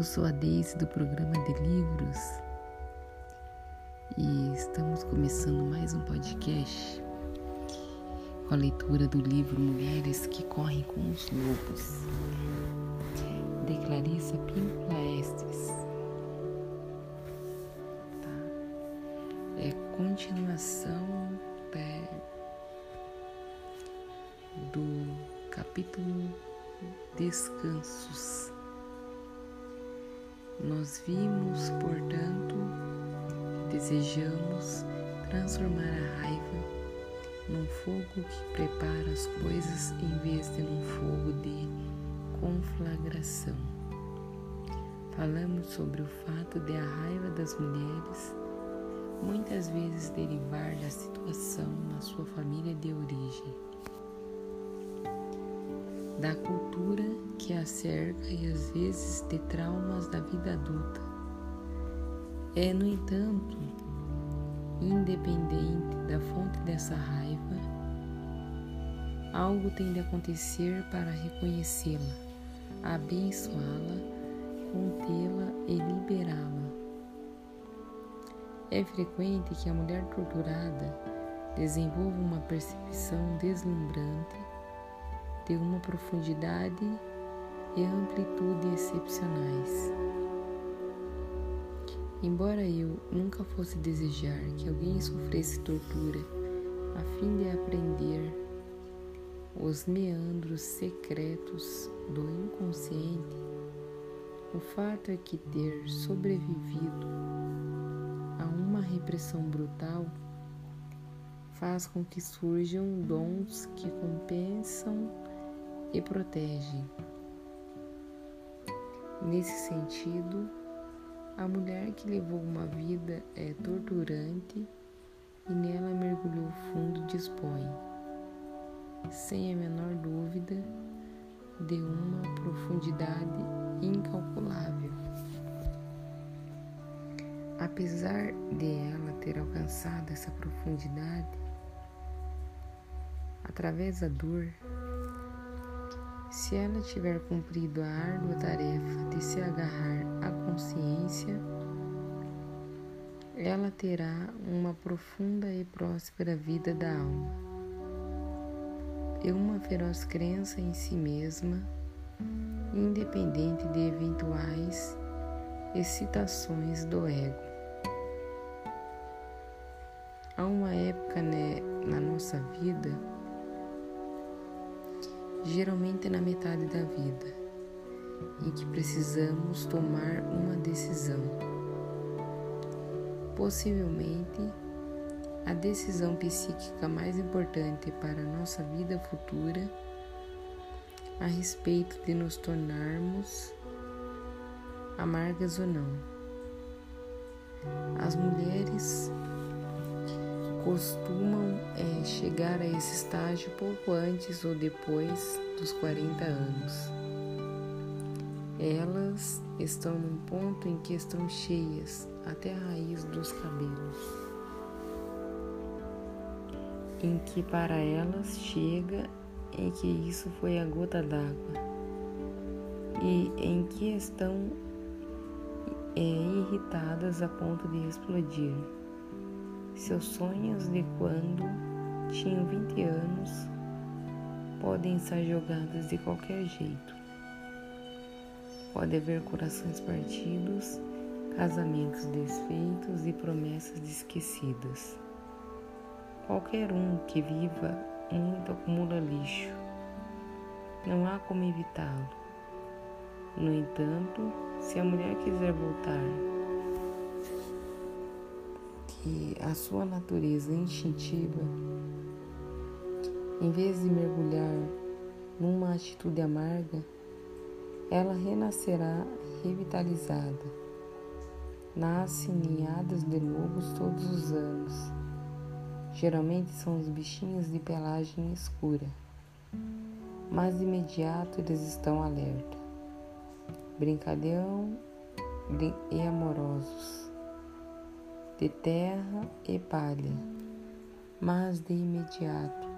Eu sou a Deise do programa de livros e estamos começando mais um podcast com a leitura do livro Mulheres que Correm com os Lobos, de Clarissa Pinto Estes. Tá? É continuação é, do capítulo Descansos nós vimos, portanto, desejamos transformar a raiva num fogo que prepara as coisas em vez de num fogo de conflagração. Falamos sobre o fato de a raiva das mulheres muitas vezes derivar da situação na sua família de origem da cultura que a cerca e às vezes de traumas da vida adulta. É, no entanto, independente da fonte dessa raiva, algo tem de acontecer para reconhecê-la, abençoá-la, contê-la e liberá-la. É frequente que a mulher torturada desenvolva uma percepção deslumbrante de uma profundidade e amplitude excepcionais. Embora eu nunca fosse desejar que alguém sofresse tortura a fim de aprender os meandros secretos do inconsciente, o fato é que ter sobrevivido a uma repressão brutal faz com que surjam dons que compensam e protege. Nesse sentido, a mulher que levou uma vida é torturante e nela mergulhou fundo dispõe, sem a menor dúvida, de uma profundidade incalculável. Apesar de ela ter alcançado essa profundidade, através da dor, se ela tiver cumprido a árdua tarefa de se agarrar à consciência, ela terá uma profunda e próspera vida da alma e uma feroz crença em si mesma, independente de eventuais excitações do ego. Há uma época né, na nossa vida geralmente na metade da vida, em que precisamos tomar uma decisão. Possivelmente, a decisão psíquica mais importante para a nossa vida futura a respeito de nos tornarmos amargas ou não. As mulheres costumam é, chegar a esse estágio pouco antes ou depois dos 40 anos. Elas estão num ponto em que estão cheias até a raiz dos cabelos, em que para elas chega em que isso foi a gota d'água e em que estão é, irritadas a ponto de explodir. Seus sonhos de quando tinham 20 anos podem estar jogados de qualquer jeito. Pode haver corações partidos, casamentos desfeitos e promessas esquecidas. Qualquer um que viva muito acumula lixo. Não há como evitá-lo. No entanto, se a mulher quiser voltar que a sua natureza instintiva, em vez de mergulhar numa atitude amarga, ela renascerá revitalizada. Nasce ninhadas de lobos todos os anos. Geralmente são os bichinhos de pelagem escura, mas de imediato eles estão alerta, brincalhão e amorosos de terra e palha, mas de imediato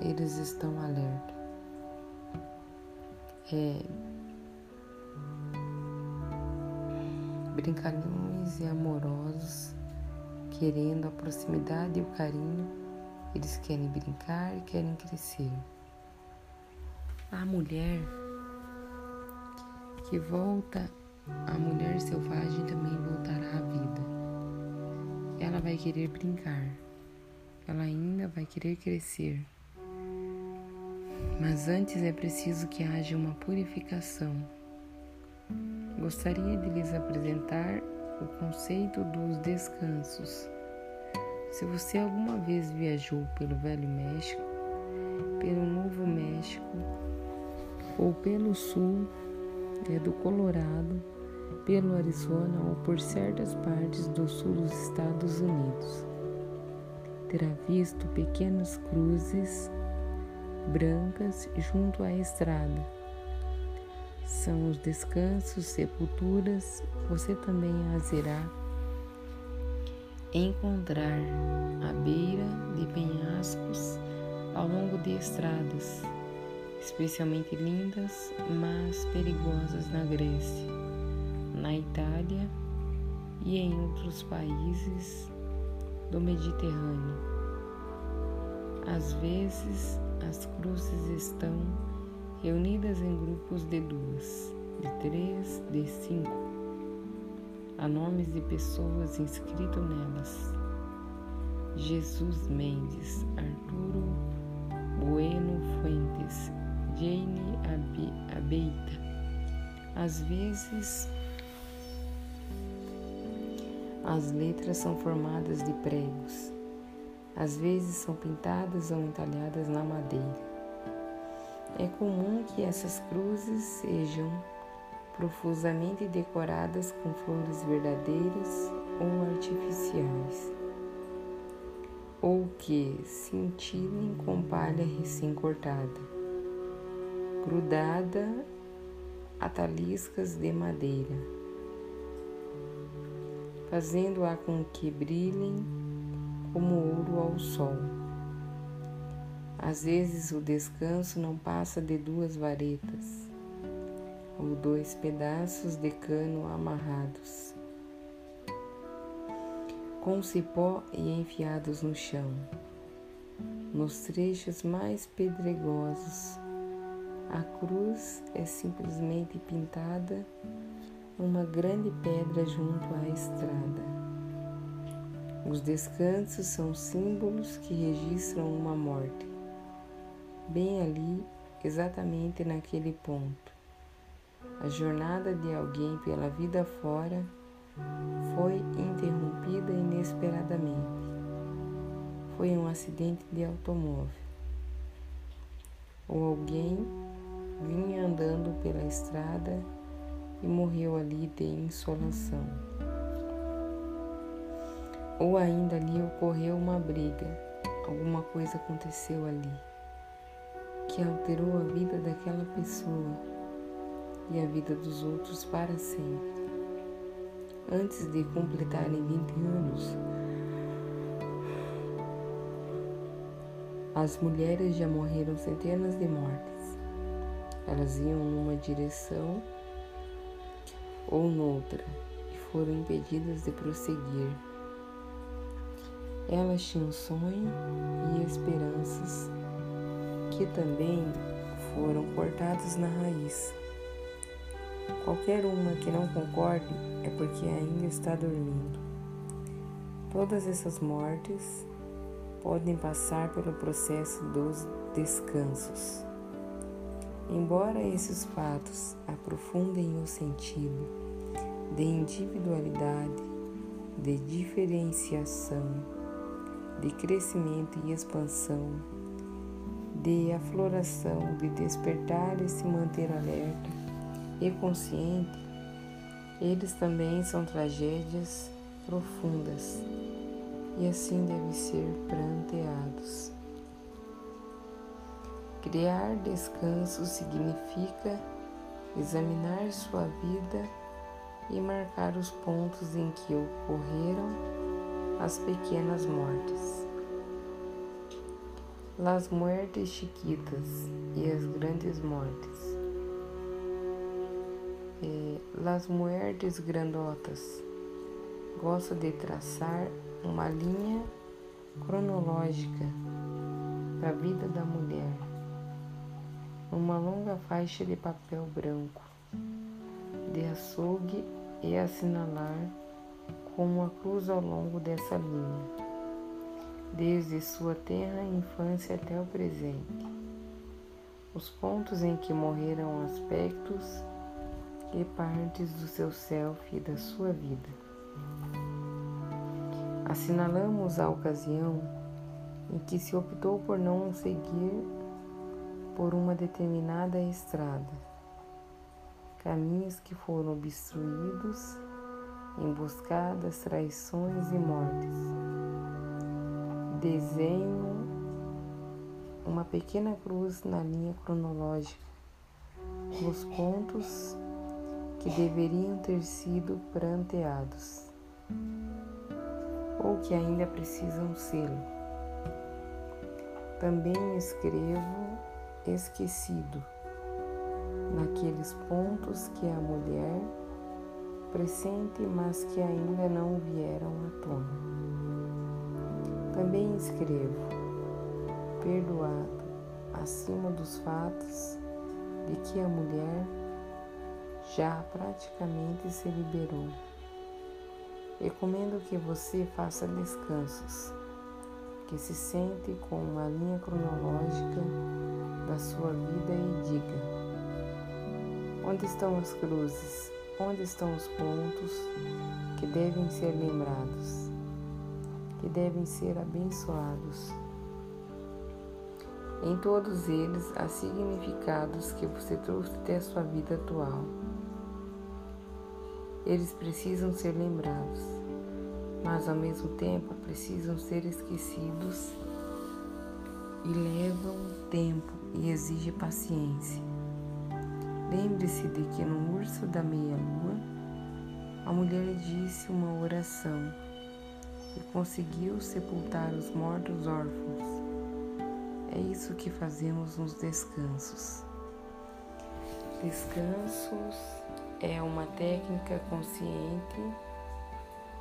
eles estão alerta. É, brincalhões e amorosos, querendo a proximidade e o carinho, eles querem brincar e querem crescer. A mulher que volta, a mulher selvagem também voltará à vida. Ela vai querer brincar, ela ainda vai querer crescer. Mas antes é preciso que haja uma purificação. Gostaria de lhes apresentar o conceito dos descansos. Se você alguma vez viajou pelo Velho México, pelo Novo México ou pelo sul é do Colorado, pelo Arizona ou por certas partes do sul dos Estados Unidos, terá visto pequenas cruzes brancas junto à estrada. São os descansos, sepulturas, você também as irá encontrar à beira de penhascos ao longo de estradas, especialmente lindas, mas perigosas na Grécia, na Itália e em outros países do Mediterrâneo. Às vezes, as cruzes estão reunidas em grupos de duas, de três, de cinco. Há nomes de pessoas inscritos nelas. Jesus Mendes, Arturo Bueno Fuentes, Jane Abeita. Às vezes, as letras são formadas de pregos às vezes são pintadas ou entalhadas na madeira. É comum que essas cruzes sejam profusamente decoradas com flores verdadeiras ou artificiais, ou que cintilem com palha recém-cortada, grudada a taliscas de madeira, fazendo-a com que brilhem como ouro ao sol. Às vezes o descanso não passa de duas varetas ou dois pedaços de cano amarrados, com cipó e enfiados no chão. Nos trechos mais pedregosos, a cruz é simplesmente pintada numa grande pedra junto à estrada. Os descansos são símbolos que registram uma morte. Bem ali, exatamente naquele ponto. A jornada de alguém pela vida fora foi interrompida inesperadamente. Foi um acidente de automóvel. Ou alguém vinha andando pela estrada e morreu ali de insolação. Ou ainda ali ocorreu uma briga, alguma coisa aconteceu ali que alterou a vida daquela pessoa e a vida dos outros para sempre. Antes de completarem 20 anos, as mulheres já morreram centenas de mortes. Elas iam numa direção ou noutra e foram impedidas de prosseguir. Elas tinham sonho e esperanças que também foram cortados na raiz. Qualquer uma que não concorde é porque ainda está dormindo. Todas essas mortes podem passar pelo processo dos descansos. Embora esses fatos aprofundem o sentido de individualidade, de diferenciação, de crescimento e expansão, de afloração, de despertar e se manter alerta e consciente, eles também são tragédias profundas e assim devem ser pranteados. Criar descanso significa examinar sua vida e marcar os pontos em que ocorreram as pequenas mortes. Las muertes chiquitas e as grandes mortes. é, Las Muertes Grandotas. Gosta de traçar uma linha cronológica da vida da mulher, uma longa faixa de papel branco, de açougue e assinalar com uma cruz ao longo dessa linha, desde sua tenra infância até o presente. Os pontos em que morreram aspectos e partes do seu self e da sua vida. Assinalamos a ocasião em que se optou por não seguir por uma determinada estrada, caminhos que foram obstruídos, emboscadas, traições e mortes. Desenho uma pequena cruz na linha cronológica, nos pontos que deveriam ter sido pranteados ou que ainda precisam ser. Também escrevo esquecido naqueles pontos que a mulher pressente, mas que ainda não vieram à tona. Também escrevo perdoado acima dos fatos de que a mulher já praticamente se liberou. Recomendo que você faça descansos, que se sente com uma linha cronológica da sua vida e diga: onde estão as cruzes? Onde estão os pontos que devem ser lembrados, que devem ser abençoados? Em todos eles há significados que você trouxe até a sua vida atual. Eles precisam ser lembrados, mas ao mesmo tempo precisam ser esquecidos e levam tempo e exige paciência. Lembre-se de que no urso da meia-lua, a mulher disse uma oração e conseguiu sepultar os mortos órfãos é isso que fazemos nos descansos. Descansos é uma técnica consciente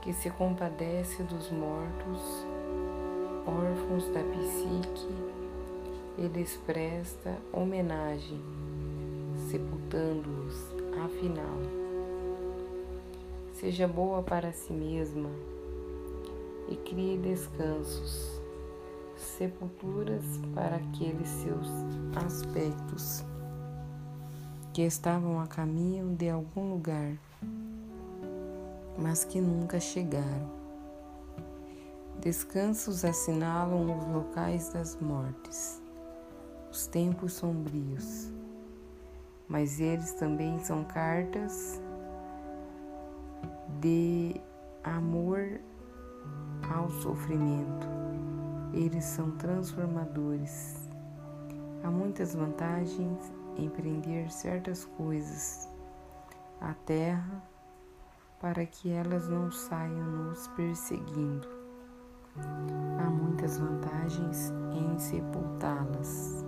que se compadece dos mortos, órfãos da psique, e lhes presta homenagem, sepultando-os, afinal. Seja boa para si mesma e crie descansos sepulturas para aqueles seus aspectos que estavam a caminho de algum lugar, mas que nunca chegaram. Descansos assinalam os locais das mortes, os tempos sombrios, mas eles também são cartas de amor ao sofrimento eles são transformadores. Há muitas vantagens em prender certas coisas à terra para que elas não saiam nos perseguindo. Há muitas vantagens em sepultá-las.